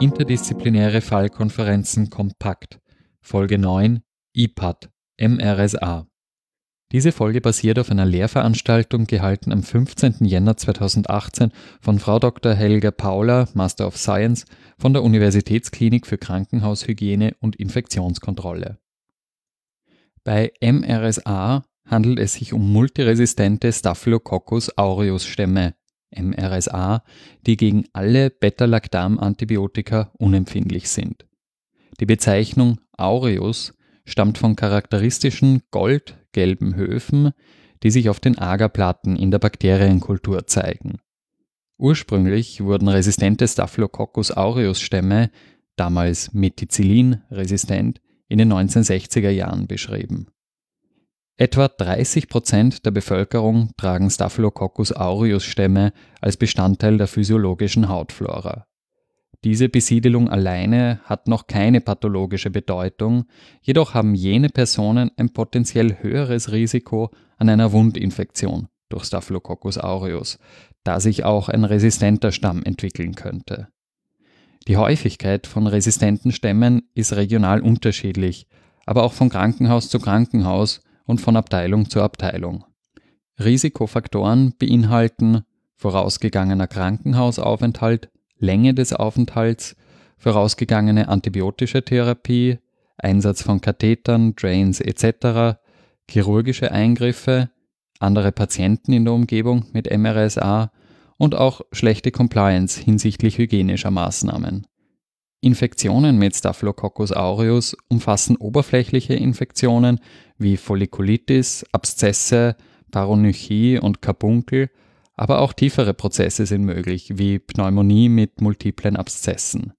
Interdisziplinäre Fallkonferenzen kompakt. Folge 9 IPAD MRSA. Diese Folge basiert auf einer Lehrveranstaltung gehalten am 15. Jänner 2018 von Frau Dr. Helga Paula, Master of Science, von der Universitätsklinik für Krankenhaushygiene und Infektionskontrolle. Bei MRSA handelt es sich um multiresistente Staphylococcus aureus Stämme, MRSA, die gegen alle Beta-Lactam-Antibiotika unempfindlich sind. Die Bezeichnung aureus stammt von charakteristischen goldgelben Höfen, die sich auf den Agerplatten in der Bakterienkultur zeigen. Ursprünglich wurden resistente Staphylococcus aureus Stämme, damals Methicillin-resistent, in den 1960er Jahren beschrieben. Etwa 30 Prozent der Bevölkerung tragen Staphylococcus aureus Stämme als Bestandteil der physiologischen Hautflora. Diese Besiedelung alleine hat noch keine pathologische Bedeutung, jedoch haben jene Personen ein potenziell höheres Risiko an einer Wundinfektion durch Staphylococcus aureus, da sich auch ein resistenter Stamm entwickeln könnte. Die Häufigkeit von resistenten Stämmen ist regional unterschiedlich, aber auch von Krankenhaus zu Krankenhaus und von Abteilung zu Abteilung. Risikofaktoren beinhalten vorausgegangener Krankenhausaufenthalt, Länge des Aufenthalts, vorausgegangene antibiotische Therapie, Einsatz von Kathetern, Drains etc., chirurgische Eingriffe, andere Patienten in der Umgebung mit MRSA und auch schlechte Compliance hinsichtlich hygienischer Maßnahmen. Infektionen mit Staphylococcus aureus umfassen oberflächliche Infektionen wie Follikulitis, Abszesse, Paronychie und Karbunkel, aber auch tiefere Prozesse sind möglich, wie Pneumonie mit multiplen Abszessen.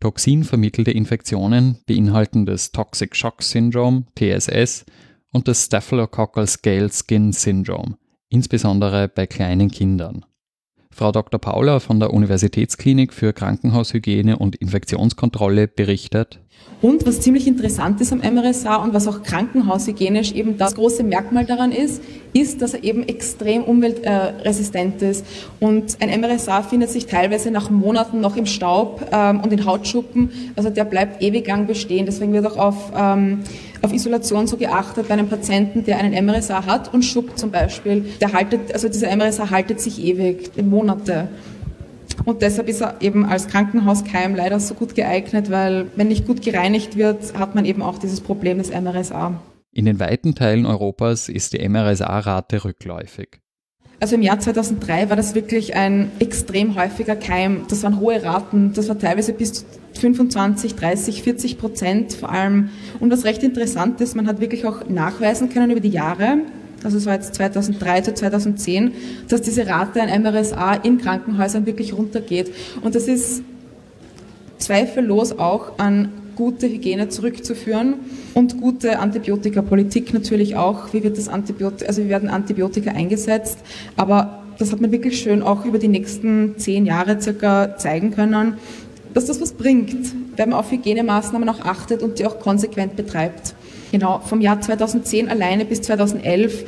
Toxinvermittelte Infektionen beinhalten das Toxic Shock Syndrome, TSS, und das Staphylococcal Scale Skin Syndrome, insbesondere bei kleinen Kindern. Frau Dr. Paula von der Universitätsklinik für Krankenhaushygiene und Infektionskontrolle berichtet. Und was ziemlich interessant ist am MRSA und was auch krankenhaushygienisch eben das große Merkmal daran ist, ist, dass er eben extrem umweltresistent ist. Und ein MRSA findet sich teilweise nach Monaten noch im Staub ähm, und in Hautschuppen. Also der bleibt ewig lang bestehen. Deswegen wird auch auf ähm, auf Isolation so geachtet bei einem Patienten, der einen MRSA hat und Schupp zum Beispiel. Der haltet, also dieser MRSA haltet sich ewig, Monate. Und deshalb ist er eben als Krankenhauskeim leider so gut geeignet, weil wenn nicht gut gereinigt wird, hat man eben auch dieses Problem des MRSA. In den weiten Teilen Europas ist die MRSA-Rate rückläufig. Also im Jahr 2003 war das wirklich ein extrem häufiger Keim. Das waren hohe Raten. Das war teilweise bis zu 25, 30, 40 Prozent vor allem. Und was recht interessant ist, man hat wirklich auch nachweisen können über die Jahre, also es war jetzt 2003 zu 2010, dass diese Rate an MRSA in Krankenhäusern wirklich runtergeht. Und das ist zweifellos auch an gute Hygiene zurückzuführen und gute Antibiotikapolitik natürlich auch. Wie wird das Antibiotika, also wie werden Antibiotika eingesetzt? Aber das hat man wirklich schön auch über die nächsten zehn Jahre circa zeigen können, dass das was bringt, wenn man auf Hygienemaßnahmen auch achtet und die auch konsequent betreibt. Genau, vom Jahr 2010 alleine bis 2011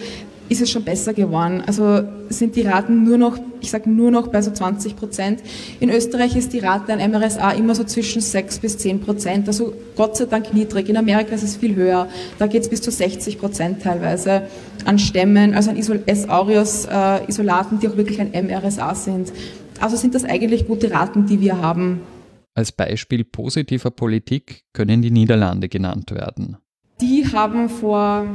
ist es schon besser geworden. Also sind die Raten nur noch, ich sage nur noch bei so 20 Prozent. In Österreich ist die Rate an MRSA immer so zwischen 6 bis 10 Prozent, also Gott sei Dank niedrig. In Amerika ist es viel höher. Da geht es bis zu 60 Prozent teilweise an Stämmen, also an S. aureus äh, Isolaten, die auch wirklich ein MRSA sind. Also sind das eigentlich gute Raten, die wir haben. Als Beispiel positiver Politik können die Niederlande genannt werden. Die haben vor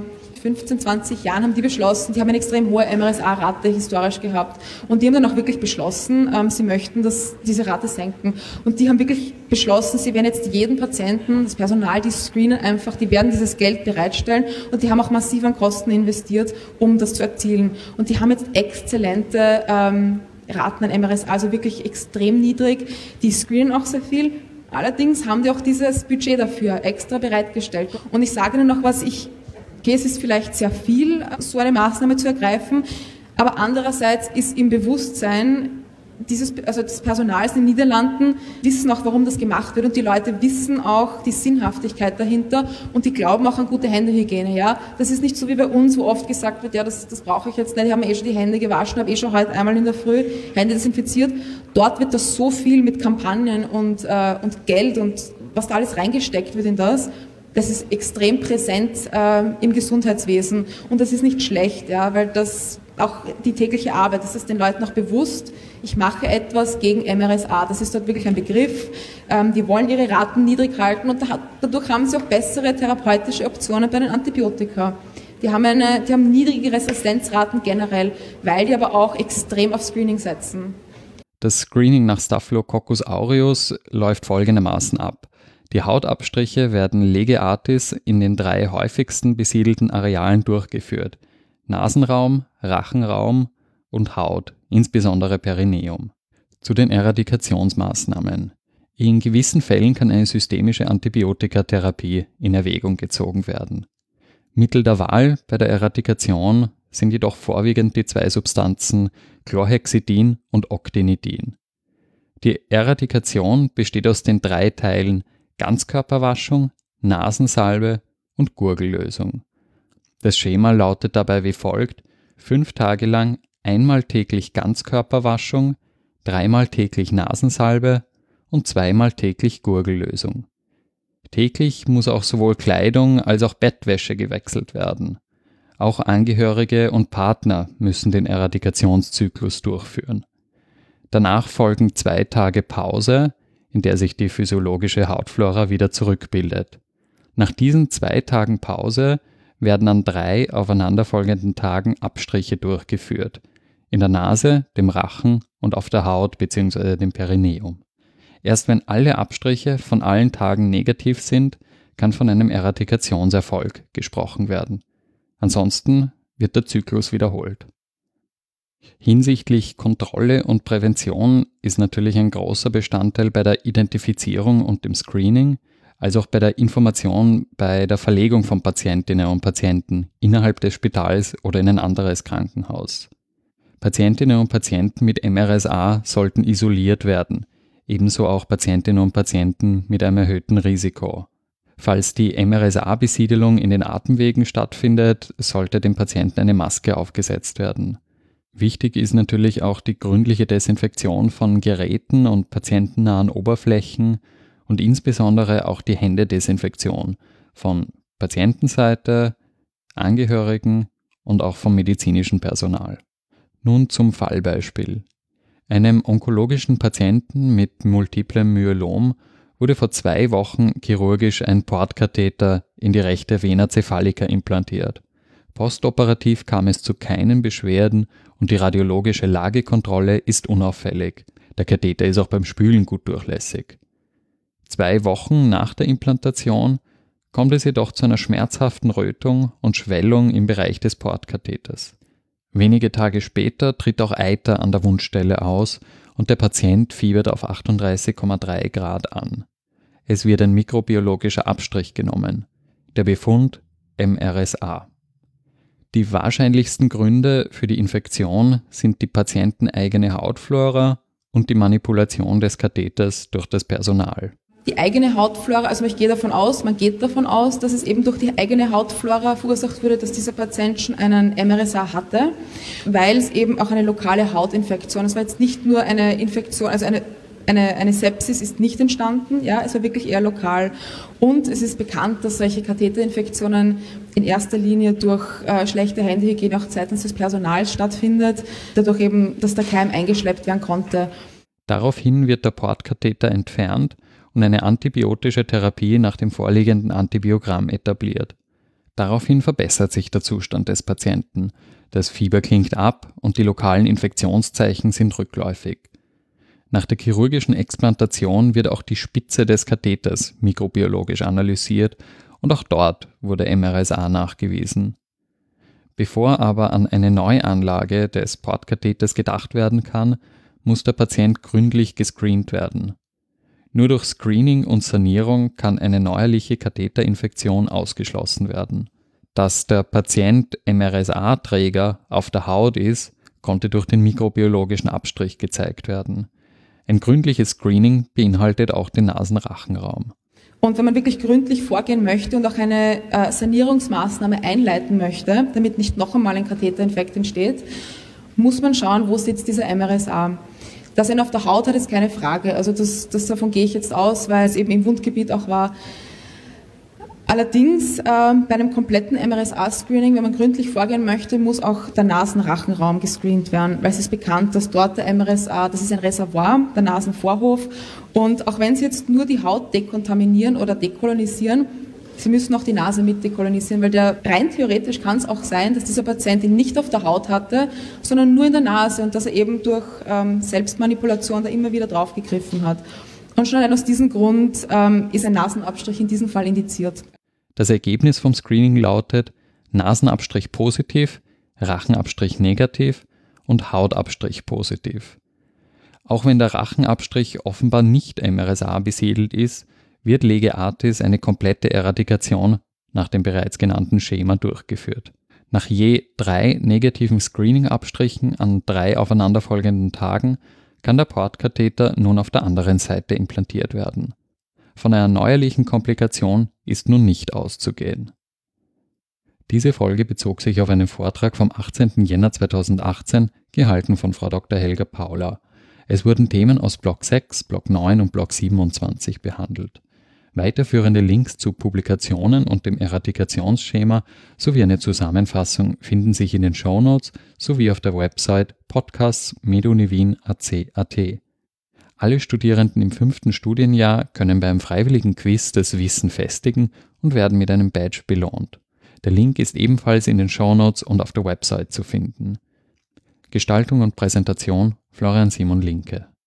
15, 20 Jahren haben die beschlossen, die haben eine extrem hohe MRSA-Rate historisch gehabt. Und die haben dann auch wirklich beschlossen, ähm, sie möchten das, diese Rate senken. Und die haben wirklich beschlossen, sie werden jetzt jeden Patienten, das Personal, die screenen einfach, die werden dieses Geld bereitstellen. Und die haben auch massiv an Kosten investiert, um das zu erzielen. Und die haben jetzt exzellente ähm, Raten an MRSA, also wirklich extrem niedrig, die screenen auch sehr viel Allerdings haben die auch dieses Budget dafür extra bereitgestellt. Und ich sage Ihnen noch was, ich okay, es ist vielleicht sehr viel, so eine Maßnahme zu ergreifen, aber andererseits ist im Bewusstsein dieses, also des Personals in den Niederlanden wissen auch, warum das gemacht wird und die Leute wissen auch die Sinnhaftigkeit dahinter und die glauben auch an gute Händehygiene. Ja, das ist nicht so wie bei uns, wo oft gesagt wird, ja, das, das brauche ich jetzt nicht, ich habe mir eh schon die Hände gewaschen, habe eh schon heute einmal in der Früh Hände desinfiziert. dort wird das so viel mit Kampagnen und, äh, und Geld und was da alles reingesteckt wird in das, das ist extrem präsent äh, im Gesundheitswesen und das ist nicht schlecht, ja, weil das auch die tägliche Arbeit, das ist den Leuten auch bewusst, ich mache etwas gegen MRSA, das ist dort wirklich ein Begriff, ähm, die wollen ihre Raten niedrig halten und dadurch haben sie auch bessere therapeutische Optionen bei den Antibiotika. Die haben, eine, die haben niedrige Resistenzraten generell, weil die aber auch extrem auf Screening setzen. Das Screening nach Staphylococcus aureus läuft folgendermaßen ab. Die Hautabstriche werden legeartis in den drei häufigsten besiedelten Arealen durchgeführt. Nasenraum, Rachenraum und Haut, insbesondere Perineum. Zu den Eradikationsmaßnahmen. In gewissen Fällen kann eine systemische Antibiotikatherapie in Erwägung gezogen werden. Mittel der Wahl bei der Eradikation sind jedoch vorwiegend die zwei Substanzen Chlorhexidin und Octinidin. Die Eradikation besteht aus den drei Teilen Ganzkörperwaschung, Nasensalbe und Gurgellösung. Das Schema lautet dabei wie folgt: fünf Tage lang einmal täglich Ganzkörperwaschung, dreimal täglich Nasensalbe und zweimal täglich Gurgellösung. Täglich muss auch sowohl Kleidung als auch Bettwäsche gewechselt werden. Auch Angehörige und Partner müssen den Eradikationszyklus durchführen. Danach folgen zwei Tage Pause, in der sich die physiologische Hautflora wieder zurückbildet. Nach diesen zwei Tagen Pause werden an drei aufeinanderfolgenden Tagen Abstriche durchgeführt. In der Nase, dem Rachen und auf der Haut bzw. dem Perineum. Erst wenn alle Abstriche von allen Tagen negativ sind, kann von einem Eradikationserfolg gesprochen werden. Ansonsten wird der Zyklus wiederholt. Hinsichtlich Kontrolle und Prävention ist natürlich ein großer Bestandteil bei der Identifizierung und dem Screening, als auch bei der Information bei der Verlegung von Patientinnen und Patienten innerhalb des Spitals oder in ein anderes Krankenhaus. Patientinnen und Patienten mit MRSA sollten isoliert werden, ebenso auch Patientinnen und Patienten mit einem erhöhten Risiko. Falls die MRSA-Besiedelung in den Atemwegen stattfindet, sollte dem Patienten eine Maske aufgesetzt werden. Wichtig ist natürlich auch die gründliche Desinfektion von Geräten und patientennahen Oberflächen und insbesondere auch die Händedesinfektion von Patientenseite, Angehörigen und auch vom medizinischen Personal. Nun zum Fallbeispiel. Einem onkologischen Patienten mit multiplem Myelom wurde vor zwei Wochen chirurgisch ein Portkatheter in die rechte Vena cephalica implantiert. Postoperativ kam es zu keinen Beschwerden und die radiologische Lagekontrolle ist unauffällig. Der Katheter ist auch beim Spülen gut durchlässig. Zwei Wochen nach der Implantation kommt es jedoch zu einer schmerzhaften Rötung und Schwellung im Bereich des Portkatheters. Wenige Tage später tritt auch Eiter an der Wundstelle aus und der Patient fiebert auf 38,3 Grad an. Es wird ein mikrobiologischer Abstrich genommen. Der Befund MRSA. Die wahrscheinlichsten Gründe für die Infektion sind die patienteneigene Hautflora und die Manipulation des Katheters durch das Personal. Die eigene Hautflora, also ich gehe davon aus, man geht davon aus, dass es eben durch die eigene Hautflora verursacht wurde, dass dieser Patient schon einen MRSA hatte, weil es eben auch eine lokale Hautinfektion, es war jetzt nicht nur eine Infektion, also eine eine, eine Sepsis ist nicht entstanden, ja, es war wirklich eher lokal. Und es ist bekannt, dass solche Katheterinfektionen in erster Linie durch äh, schlechte Händehygiene auch seitens des Personals stattfindet, dadurch eben, dass der Keim eingeschleppt werden konnte. Daraufhin wird der Portkatheter entfernt und eine antibiotische Therapie nach dem vorliegenden Antibiogramm etabliert. Daraufhin verbessert sich der Zustand des Patienten. Das Fieber klingt ab und die lokalen Infektionszeichen sind rückläufig. Nach der chirurgischen Explantation wird auch die Spitze des Katheters mikrobiologisch analysiert und auch dort wurde MRSA nachgewiesen. Bevor aber an eine Neuanlage des Portkatheters gedacht werden kann, muss der Patient gründlich gescreent werden. Nur durch Screening und Sanierung kann eine neuerliche Katheterinfektion ausgeschlossen werden. Dass der Patient MRSA-Träger auf der Haut ist, konnte durch den mikrobiologischen Abstrich gezeigt werden. Ein gründliches Screening beinhaltet auch den Nasenrachenraum. Und wenn man wirklich gründlich vorgehen möchte und auch eine äh, Sanierungsmaßnahme einleiten möchte, damit nicht noch einmal ein Katheterinfekt entsteht, muss man schauen, wo sitzt dieser MRSA. Dass er ihn auf der Haut hat, ist keine Frage. Also das, das davon gehe ich jetzt aus, weil es eben im Wundgebiet auch war. Allerdings äh, bei einem kompletten MRSA-Screening, wenn man gründlich vorgehen möchte, muss auch der Nasenrachenraum gescreent werden, weil es ist bekannt, dass dort der MRSA, das ist ein Reservoir, der Nasenvorhof, und auch wenn Sie jetzt nur die Haut dekontaminieren oder dekolonisieren, Sie müssen auch die Nase mit dekolonisieren, weil der, rein theoretisch kann es auch sein, dass dieser Patient ihn nicht auf der Haut hatte, sondern nur in der Nase und dass er eben durch ähm, Selbstmanipulation da immer wieder draufgegriffen hat. Und schon allein aus diesem Grund ähm, ist ein Nasenabstrich in diesem Fall indiziert. Das Ergebnis vom Screening lautet Nasenabstrich positiv, Rachenabstrich negativ und Hautabstrich positiv. Auch wenn der Rachenabstrich offenbar nicht MRSA besiedelt ist, wird Lege Artis eine komplette Eradikation nach dem bereits genannten Schema durchgeführt. Nach je drei negativen Screening-Abstrichen an drei aufeinanderfolgenden Tagen kann der Portkatheter nun auf der anderen Seite implantiert werden. Von einer neuerlichen Komplikation ist nun nicht auszugehen. Diese Folge bezog sich auf einen Vortrag vom 18. Jänner 2018, gehalten von Frau Dr. Helga Paula. Es wurden Themen aus Block 6, Block 9 und Block 27 behandelt. Weiterführende Links zu Publikationen und dem Eradikationsschema sowie eine Zusammenfassung finden sich in den Shownotes sowie auf der Website podcasts.medunivin.ac.at. Alle Studierenden im fünften Studienjahr können beim freiwilligen Quiz das Wissen festigen und werden mit einem Badge belohnt. Der Link ist ebenfalls in den Shownotes und auf der Website zu finden. Gestaltung und Präsentation Florian Simon Linke